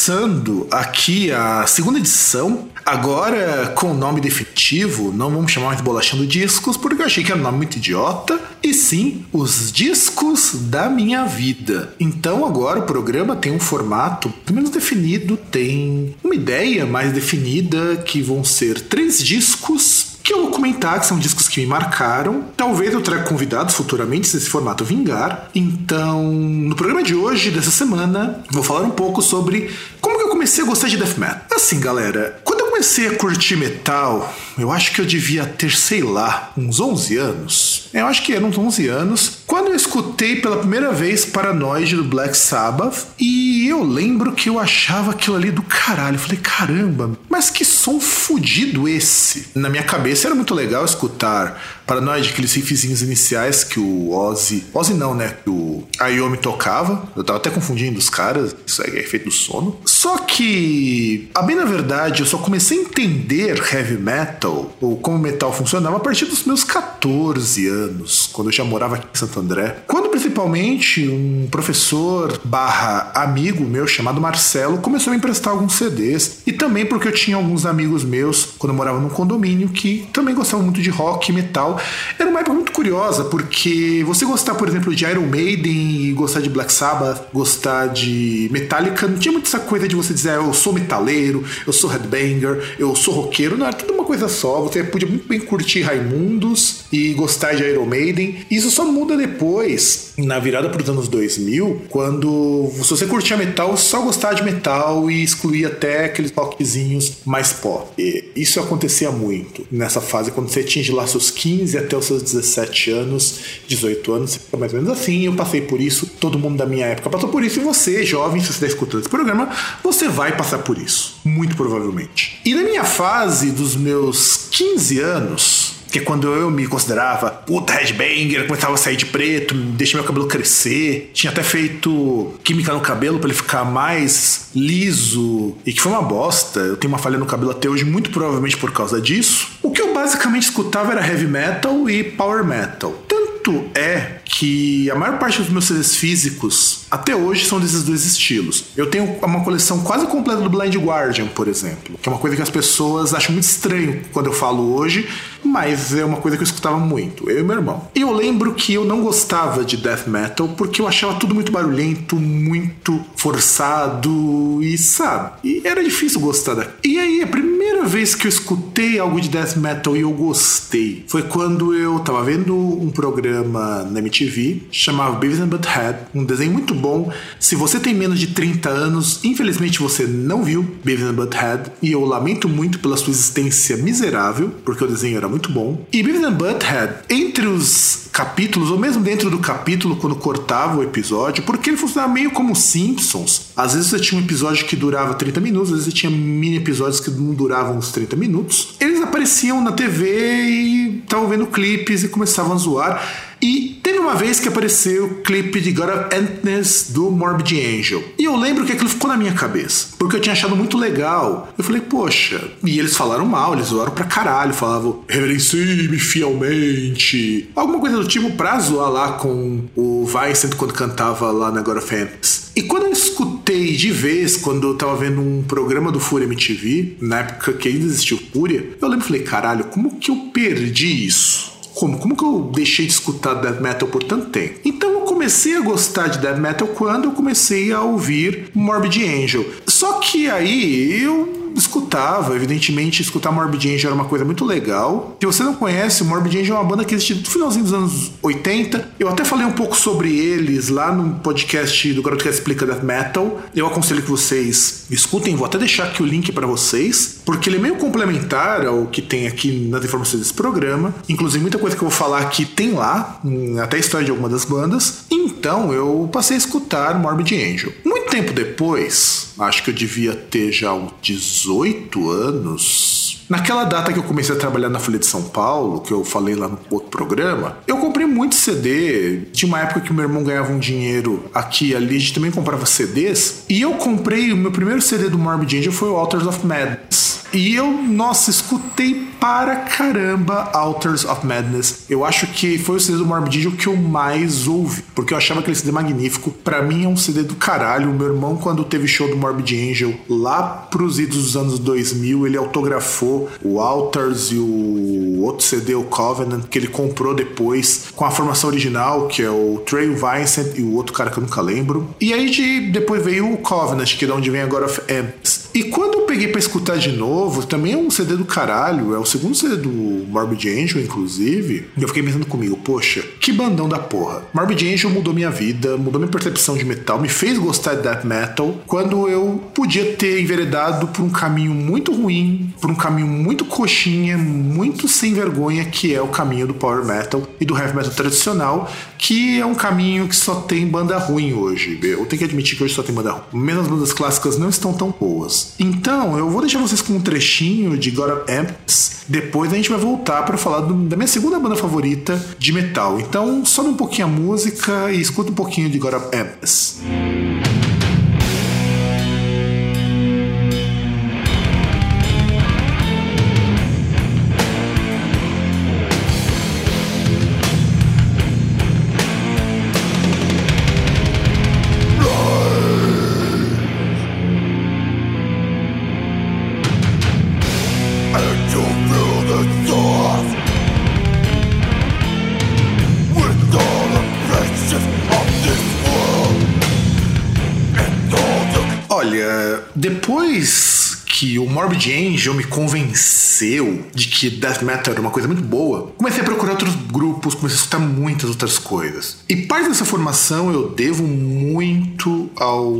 começando aqui a segunda edição, agora com o nome definitivo, não vamos chamar mais de Bolachando Discos, porque eu achei que era um nome muito idiota, e sim, os discos da minha vida. Então agora o programa tem um formato menos definido, tem uma ideia mais definida, que vão ser três discos que eu vou comentar, que são discos que me marcaram. Talvez eu traga convidados futuramente, se esse formato vingar. Então, no programa de hoje, dessa semana, vou falar um pouco sobre como que eu comecei a gostar de death metal. Assim, galera, quando eu comecei a curtir metal, eu acho que eu devia ter, sei lá, uns 11 anos. Eu acho que eram uns 11 anos. Quando eu escutei pela primeira vez Paranoid do Black Sabbath, e eu lembro que eu achava aquilo ali do caralho. Eu falei, caramba, mas que som fudido esse. Na minha cabeça era muito legal escutar Paranoid, aqueles riffzinhos iniciais que o Ozzy. Ozzy não, né? Que o Ayomi tocava. Eu tava até confundindo os caras. Isso é efeito do sono. Só que, a bem na verdade, eu só comecei a entender heavy metal, ou como metal funcionava, a partir dos meus 14 anos, quando eu já morava aqui em Santo André. Quando principalmente um professor barra amigo meu chamado Marcelo começou a me emprestar alguns CDs. E também porque eu tinha alguns amigos meus, quando eu morava num condomínio, que também gostavam muito de rock e metal. Era uma época muito curiosa, porque você gostar, por exemplo, de Iron Maiden e gostar de Black Sabbath, gostar de Metallica, não tinha muito essa coisa de você dizer, ah, eu sou metaleiro, eu sou headbanger, eu sou roqueiro, não, era tudo coisa só. Você podia muito bem curtir Raimundos e gostar de Iron Maiden. Isso só muda depois, na virada para os anos 2000, quando se você curtia metal, só gostava de metal e excluía até aqueles rockzinhos mais pop. E isso acontecia muito nessa fase, quando você atinge lá seus 15 15 até os seus 17 anos, 18 anos, fica mais ou menos assim. Eu passei por isso, todo mundo da minha época passou por isso, e você, jovem, se você está escutando esse programa, você vai passar por isso, muito provavelmente. E na minha fase dos meus 15 anos, que é quando eu me considerava puta headbanger, começava a sair de preto, deixei meu cabelo crescer, tinha até feito química no cabelo para ele ficar mais liso, e que foi uma bosta. Eu tenho uma falha no cabelo até hoje, muito provavelmente por causa disso. O que eu basicamente escutava era heavy metal e power metal. Tanto é que a maior parte dos meus CDs físicos até hoje são desses dois estilos. Eu tenho uma coleção quase completa do Blind Guardian, por exemplo, que é uma coisa que as pessoas acham muito estranho quando eu falo hoje, mas é uma coisa que eu escutava muito, eu e meu irmão. E eu lembro que eu não gostava de death metal porque eu achava tudo muito barulhento, muito forçado e sabe? E era difícil gostar da. E aí, a primeira vez que eu escutei algo de death metal e eu gostei foi quando eu tava vendo um programa na MTV chamado Beavis and Butthead, um desenho muito bom. Se você tem menos de 30 anos, infelizmente você não viu Beavis and Butthead e eu lamento muito pela sua existência miserável, porque o desenho era muito bom. E Beavis and Butthead, entre os capítulos, ou mesmo dentro do capítulo, quando cortava o episódio, porque ele funcionava meio como Simpsons. Às vezes você tinha um episódio que durava 30 minutos, às vezes você tinha mini episódios que não duravam uns 30 minutos. Eles apareciam na TV e estavam vendo clipes e começavam a zoar. E teve uma vez que apareceu o clipe de God of Emptiness do Morbid Angel. E eu lembro que aquilo ficou na minha cabeça. Porque eu tinha achado muito legal. Eu falei, poxa. E eles falaram mal, eles zoaram pra caralho. Falavam, reverencie-me fielmente. Alguma coisa do tipo pra zoar lá com o Vincent quando cantava lá na God of Emptiness. E quando eu escutei de vez, quando eu tava vendo um programa do Fúria MTV, na época que ainda existiu Fúria, eu lembro e falei, caralho, como que eu perdi isso? Como? Como que eu deixei de escutar death metal por tanto tempo? Então eu comecei a gostar de death metal quando eu comecei a ouvir Morbid Angel. Só que aí eu escutava, evidentemente, escutar Morbid Angel era uma coisa muito legal. Se você não conhece, Morbid Angel é uma banda que existe no finalzinho dos anos 80. Eu até falei um pouco sobre eles lá no podcast do Garoto que Explica Death Metal. Eu aconselho que vocês escutem, vou até deixar aqui o link para vocês, porque ele é meio complementar ao que tem aqui nas informações desse programa. Inclusive, muita coisa que eu vou falar aqui tem lá, até a história de alguma das bandas. Então, eu passei a escutar Morbid Angel. Muito tempo depois, acho que eu devia ter já uns 18 anos. Naquela data que eu comecei a trabalhar na Folha de São Paulo, que eu falei lá no outro programa, eu comprei muito CD. Tinha uma época que meu irmão ganhava um dinheiro aqui e ali, a gente também comprava CDs. E eu comprei, o meu primeiro CD do Morbid Angel foi o Altars of Madness E eu, nossa, escutei para caramba Alters of Madness. Eu acho que foi o CD do Morbid Angel que eu mais ouvi, porque eu achava aquele CD magnífico. Para mim é um CD do caralho. O meu irmão, quando teve show do Morbid Angel lá pros idos dos anos 2000, ele autografou o Alters e o outro CD, o Covenant, que ele comprou depois com a formação original, que é o Trey Vincent e o outro cara que eu nunca lembro. E aí de, depois veio o Covenant, que é de onde vem agora Amps. E quando eu peguei para escutar de novo, também é um CD do caralho, é o segundo CD do Morbid Angel, inclusive, e eu fiquei pensando comigo, poxa, que bandão da porra. Morbid Angel mudou minha vida, mudou minha percepção de metal, me fez gostar de death metal, quando eu podia ter enveredado por um caminho muito ruim, por um caminho muito coxinha, muito sem vergonha, que é o caminho do power metal e do heavy metal tradicional, que é um caminho que só tem banda ruim hoje. Eu tenho que admitir que hoje só tem banda ruim. Mesmo as bandas clássicas não estão tão boas. Então, eu vou deixar vocês com um trechinho de God of Amps. Depois a gente vai voltar para falar do, da minha segunda banda favorita de metal. Então, sobe um pouquinho a música e escuta um pouquinho de God of Amps. Depois que o Morbid Angel me convenceu de que death metal era uma coisa muito boa, comecei a procurar outros grupos, comecei a escutar muitas outras coisas. E parte dessa formação eu devo muito ao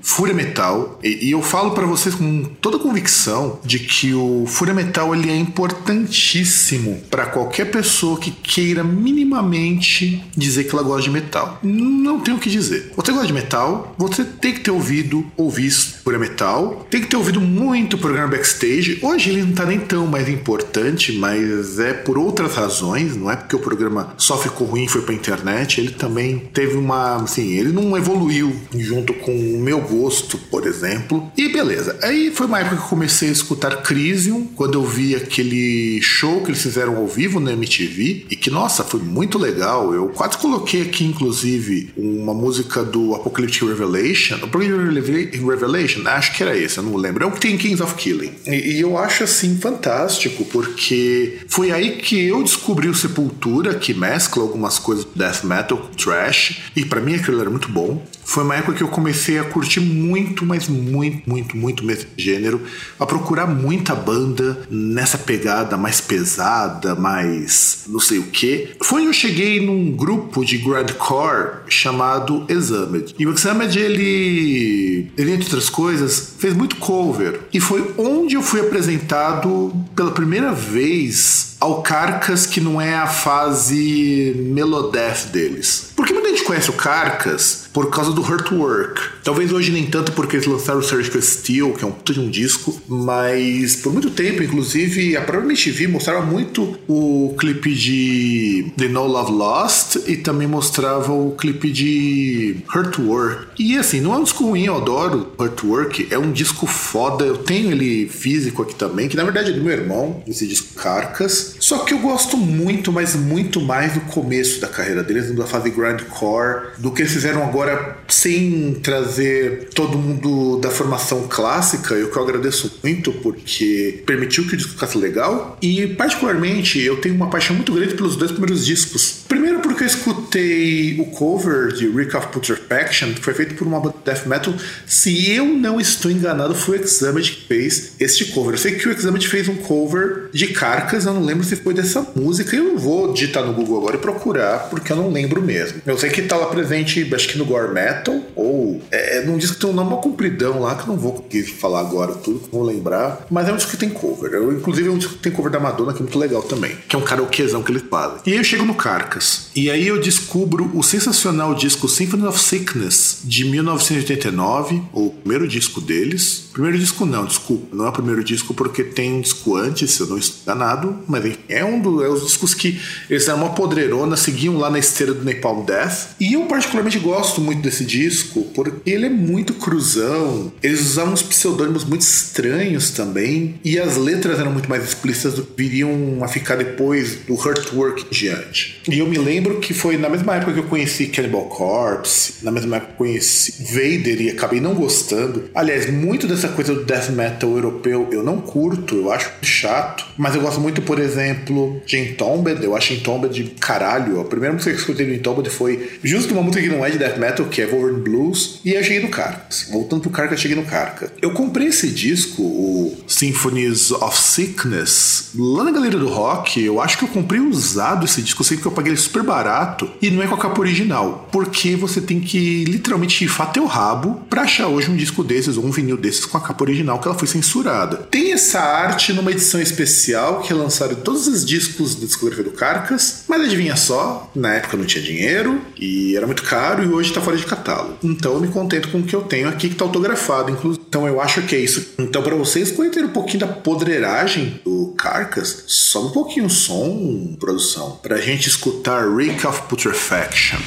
Fúria Metal, e, e eu falo para vocês com toda convicção de que o Fúria Metal ele é importantíssimo para qualquer pessoa que queira minimamente dizer que ela gosta de metal. Não tenho o que dizer. Você gosta de metal, você tem que ter ouvido ou visto Fúria Metal, tem que ter ouvido muito o programa Backstage. Hoje ele não tá nem tão mais importante, mas é por outras razões, não é porque o programa só ficou ruim e foi pra internet, ele também teve uma, assim, ele não evoluiu junto com o meu gosto, por exemplo. E beleza. Aí foi uma época que eu comecei a escutar Crisium, quando eu vi aquele show que eles fizeram ao vivo na MTV, e que, nossa, foi muito legal. Eu quase coloquei aqui, inclusive, uma música do Apocalyptic Revelation. Apocalyptic Revelation, acho que era esse, eu não lembro. É o que tem Kings of Killing. E, e eu acho, assim, fantástico, porque foi aí que eu descobri o Sepultura, que mescla algumas coisas do death metal com trash, e para mim aquilo era muito bom. Foi uma época que eu comecei a curtir muito, mas muito, muito, muito mesmo gênero, a procurar muita banda nessa pegada mais pesada, mais não sei o que. Foi eu cheguei num grupo de grindcore chamado Examed. E o Examed, ele, ele, entre outras coisas, fez muito cover. E foi onde eu fui apresentado pela primeira vez ao Carcas, que não é a fase Melodeath deles. Porque muita gente conhece o Carcas por causa do Hurt Work. Talvez hoje nem tanto porque eles lançaram o Surgical Steel, que é um puta de um disco, mas por muito tempo, inclusive, a própria MTV mostrava muito o clipe de The No Love Lost e também mostrava o clipe de Hurt Work. E assim, não é um disco ruim, eu adoro Hurt Work, é um disco foda, eu tenho ele físico aqui também, que na verdade é do meu irmão, esse disco Carcas. Só que eu gosto muito, mas muito mais do começo da carreira deles, da fase grindcore, do que eles fizeram agora sem trazer todo mundo da formação clássica, e o que eu agradeço muito porque permitiu que o disco ficasse legal. E particularmente eu tenho uma paixão muito grande pelos dois primeiros discos. Primeiro porque eu escutei o cover de Rick of Putrefaction, que foi feito por uma death metal. Se eu não estou enganado, foi o Examed que fez este cover. Eu sei que o Examed fez um cover de Carcas, eu não lembro se foi dessa música. Eu não vou digitar no Google agora e procurar, porque eu não lembro mesmo. Eu sei que tá lá presente, acho que no Gore Metal, ou é, num disco que tem um nome compridão lá, que eu não vou falar agora tudo, vou lembrar. Mas é um disco que tem cover. Eu, inclusive é um disco que tem cover da Madonna, que é muito legal também. Que é um karaokezão que eles fazem. E aí eu chego no Carcas. E aí eu descubro o sensacional disco Symphony of Sickness de 1989, o primeiro disco deles. Primeiro disco não, desculpa, não é o primeiro disco porque tem um disco antes, eu não estou enganado, mas é um dos é discos que eles eram uma podreirona, seguiam lá na esteira do Napalm Death. E eu particularmente gosto muito desse disco porque ele é muito cruzão. Eles usavam uns pseudônimos muito estranhos também e as letras eram muito mais explícitas do que viriam a ficar depois do Hurtwork em diante. E eu me lembro que foi na mesma época que eu conheci Cannibal Corpse, na mesma época que eu conheci Vader e acabei não gostando. Aliás, muito dessa coisa do death metal europeu eu não curto, eu acho chato, mas eu gosto muito, por exemplo, de Entombed, eu acho Entombed de caralho. A primeira música que eu escutei do Entombed foi justo uma música que não é de death metal, que é Wolverine Blues, e eu cheguei no Carcass. Voltando pro Carcass, cheguei no Carcass. Eu comprei esse disco, o Symphonies of Sickness, lá na galeria do rock, eu acho que eu comprei usado esse disco, eu sei que eu paguei ele super barato, e não é com a capa original, porque você tem que literalmente rifar teu rabo pra achar hoje um disco desses, ou um vinil desses com a capa original, que ela foi censurada. Tem essa arte numa edição especial que lançaram todos os discos da discografia do Carcas, mas adivinha só, na época não tinha dinheiro e era muito caro e hoje tá fora de catálogo. Então eu me contento com o que eu tenho aqui que tá autografado, inclusive. Então eu acho que é isso. Então para vocês conhecerem um pouquinho da podreiragem do Carcas, só um pouquinho o som, produção, pra gente escutar Reek of Putrefaction.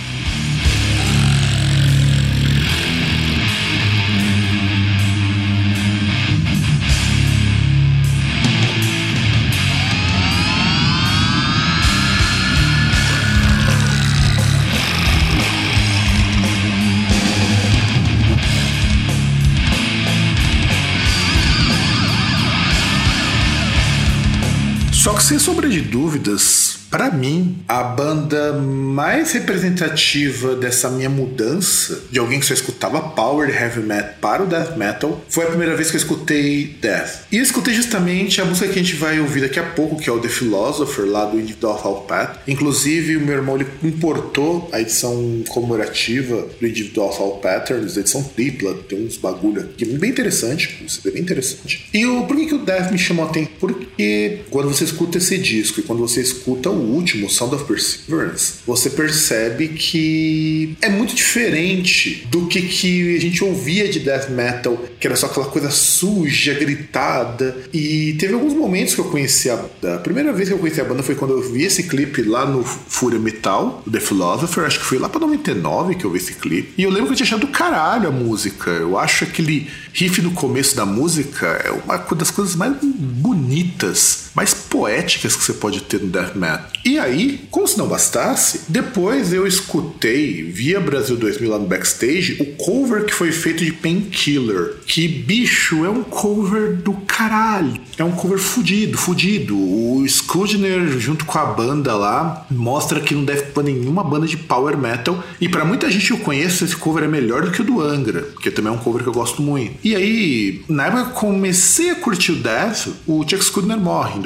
Sem sombra de dúvidas, para mim, a banda mais representativa dessa minha mudança, de alguém que só escutava power heavy metal para o death metal, foi a primeira vez que eu escutei death. E eu escutei justamente a música que a gente vai ouvir daqui a pouco, que é o The Philosopher, lá do Individual Path. Inclusive, o meu irmão ele importou a edição comemorativa do Individual Patterns, a edição tripla, tem uns bagulho aqui bem interessante, é bem interessante. E o, por que, que o death me chamou a atenção? Porque quando você escuta esse disco e quando você escuta o último, Sound of Perseverance, você percebe que é muito diferente do que, que a gente ouvia de death metal, que era só aquela coisa suja, gritada. E teve alguns momentos que eu conheci a, a primeira vez que eu conheci a banda foi quando eu vi esse clipe lá no Fúria Metal, The Philosopher, acho que foi lá pra 99 que eu vi esse clipe. E eu lembro que eu tinha achado do caralho a música. Eu acho aquele riff no começo da música é uma das coisas mais bonitas, mais poéticas que você pode ter no death metal. E aí, como se não bastasse, depois eu escutei via Brasil 2000 lá no backstage o cover que foi feito de Painkiller. Que bicho, é um cover do caralho. É um cover fudido, fudido. O Skudner, junto com a banda lá, mostra que não deve ter nenhuma banda de power metal. E para muita gente que eu conheço, esse cover é melhor do que o do Angra, que também é um cover que eu gosto muito. E aí, na época que comecei a curtir o Death, o Chuck Skudner morre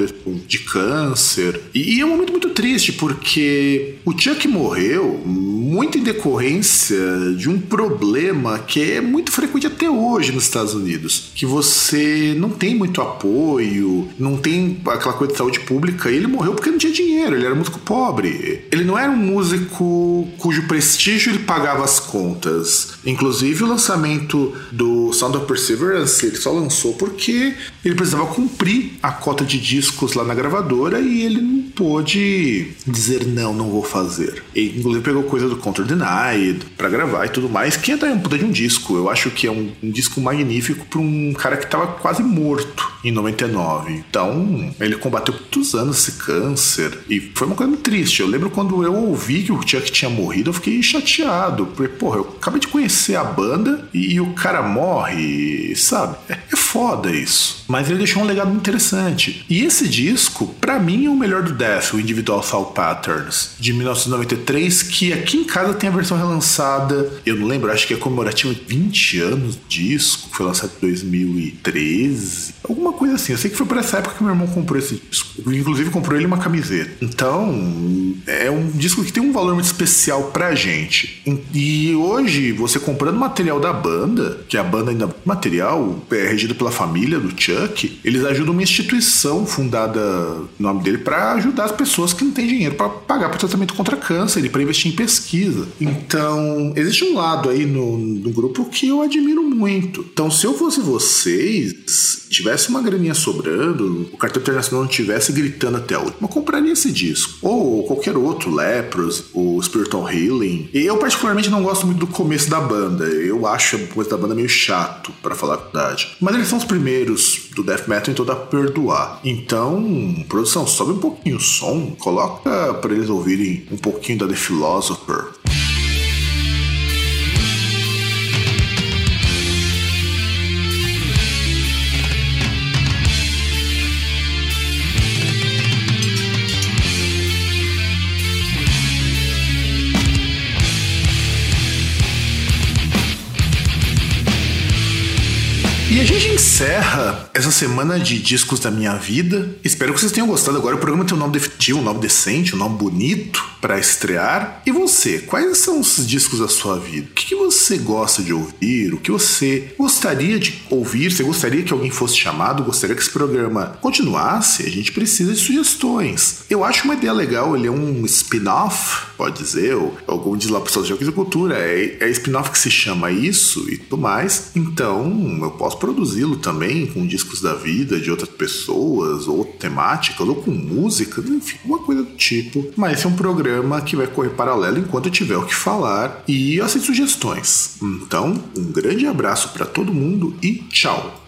de câncer. E é um momento muito triste, porque o Chuck morreu muito em decorrência de um problema que é muito frequente até hoje nos Estados Unidos, que você não tem muito apoio, não tem aquela coisa de saúde pública, e ele morreu porque não tinha dinheiro, ele era músico pobre. Ele não era um músico cujo prestígio ele pagava as contas. Inclusive o lançamento do Sound of Perseverance, ele só lançou porque ele precisava cumprir a cota de discos lá na gravadora e ele pôde dizer não, não vou fazer. Ele inclusive pegou coisa do Counter Denied para gravar e tudo mais, que é da puta de um disco. Eu acho que é um, um disco magnífico para um cara que tava quase morto em 99. Então, ele combateu muitos anos esse câncer e foi uma coisa muito triste. Eu lembro quando eu ouvi que o Chuck tinha morrido, eu fiquei chateado, porque, porra, eu acabei de conhecer a banda e, e o cara morre, sabe? É foda isso. Mas ele deixou um legado interessante. E esse disco, para mim, é o melhor do Death, o Individual Thought Patterns, de 1993, que aqui em casa tem a versão relançada. Eu não lembro, acho que é comemorativa de 20 anos do disco, foi lançado em 2013. Alguma coisa assim. Eu sei que foi por essa época que meu irmão comprou esse disco. Inclusive comprou ele uma camiseta. Então, é um disco que tem um valor muito especial pra gente. E hoje, você comprando material da banda, que a banda ainda material é regido pela família do Chuck, eles ajudam uma instituição fundada no nome dele para ajudar as pessoas que não têm dinheiro para pagar para tratamento contra câncer e para investir em pesquisa. Então, existe um lado aí no, no grupo que eu admiro muito. Então, se eu fosse vocês, tivesse uma graninha sobrando, o cartão internacional não tivesse gritando até a última, compraria esse disco. Ou qualquer outro, Lepros, o Spiritual Healing. Eu particularmente não gosto muito do começo da banda. Eu acho o começo da banda meio chato, para falar a verdade. Mas eles são os primeiros do death metal, então dá pra perdoar. Então, produção, sobe um pouquinho o som, coloca para eles ouvirem um pouquinho da The Philosopher. Encerra essa semana de discos da minha vida. Espero que vocês tenham gostado. Agora o programa tem um nome definitivo, um nome decente, um nome bonito para estrear. E você, quais são os discos da sua vida? O que, você gosta de ouvir? O que você gostaria de ouvir? Você gostaria que alguém fosse chamado? Gostaria que esse programa continuasse? A gente precisa de sugestões. Eu acho uma ideia legal, ele é um spin-off, pode dizer, ou algum diz lá pessoal de cultura, é, é spin-off que se chama isso e tudo mais. Então, eu posso produzi-lo também com discos da vida de outras pessoas, ou temáticas, ou com música, enfim, uma coisa do tipo. Mas esse é um programa que vai correr paralelo enquanto eu tiver o que falar e aceito sugestões. Então, um grande abraço para todo mundo e tchau!